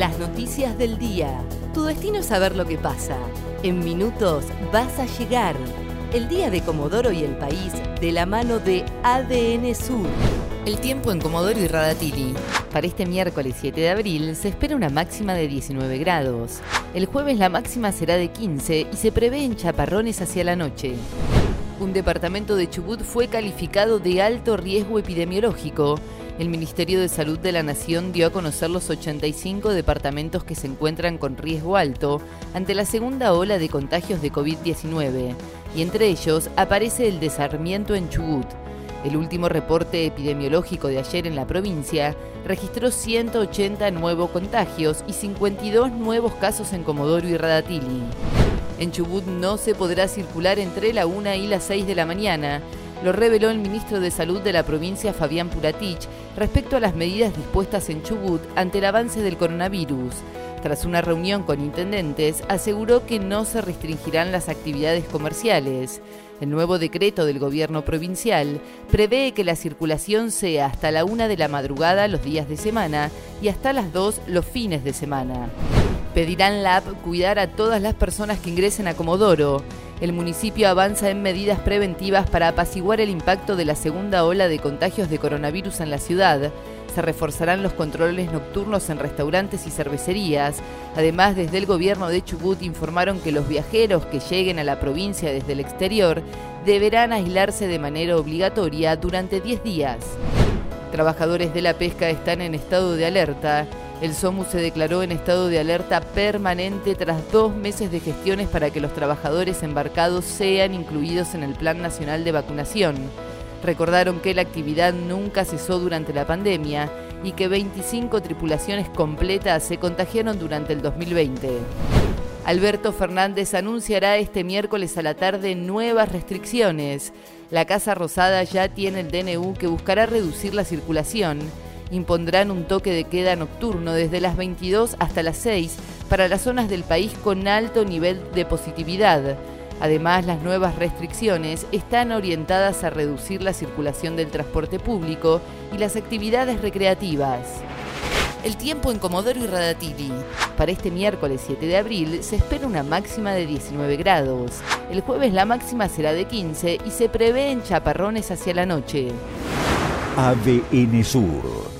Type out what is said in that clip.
Las noticias del día. Tu destino es saber lo que pasa. En minutos vas a llegar. El día de Comodoro y el país de la mano de ADN Sur. El tiempo en Comodoro y Radatili. Para este miércoles 7 de abril se espera una máxima de 19 grados. El jueves la máxima será de 15 y se prevé en chaparrones hacia la noche. Un departamento de Chubut fue calificado de alto riesgo epidemiológico el Ministerio de Salud de la Nación dio a conocer los 85 departamentos que se encuentran con riesgo alto ante la segunda ola de contagios de COVID-19, y entre ellos aparece el desarmiento en Chubut. El último reporte epidemiológico de ayer en la provincia registró 180 nuevos contagios y 52 nuevos casos en Comodoro y Radatili. En Chubut no se podrá circular entre la 1 y las 6 de la mañana lo reveló el ministro de Salud de la provincia, Fabián Puratich, respecto a las medidas dispuestas en Chubut ante el avance del coronavirus. Tras una reunión con intendentes, aseguró que no se restringirán las actividades comerciales. El nuevo decreto del gobierno provincial prevé que la circulación sea hasta la una de la madrugada los días de semana y hasta las dos los fines de semana. Pedirán la app cuidar a todas las personas que ingresen a Comodoro el municipio avanza en medidas preventivas para apaciguar el impacto de la segunda ola de contagios de coronavirus en la ciudad. Se reforzarán los controles nocturnos en restaurantes y cervecerías. Además, desde el gobierno de Chubut informaron que los viajeros que lleguen a la provincia desde el exterior deberán aislarse de manera obligatoria durante 10 días. Trabajadores de la pesca están en estado de alerta. El SOMU se declaró en estado de alerta permanente tras dos meses de gestiones para que los trabajadores embarcados sean incluidos en el Plan Nacional de Vacunación. Recordaron que la actividad nunca cesó durante la pandemia y que 25 tripulaciones completas se contagiaron durante el 2020. Alberto Fernández anunciará este miércoles a la tarde nuevas restricciones. La Casa Rosada ya tiene el DNU que buscará reducir la circulación impondrán un toque de queda nocturno desde las 22 hasta las 6 para las zonas del país con alto nivel de positividad. Además, las nuevas restricciones están orientadas a reducir la circulación del transporte público y las actividades recreativas. El tiempo en Comodoro y Radatili. Para este miércoles 7 de abril se espera una máxima de 19 grados. El jueves la máxima será de 15 y se prevé en chaparrones hacia la noche. ADN Sur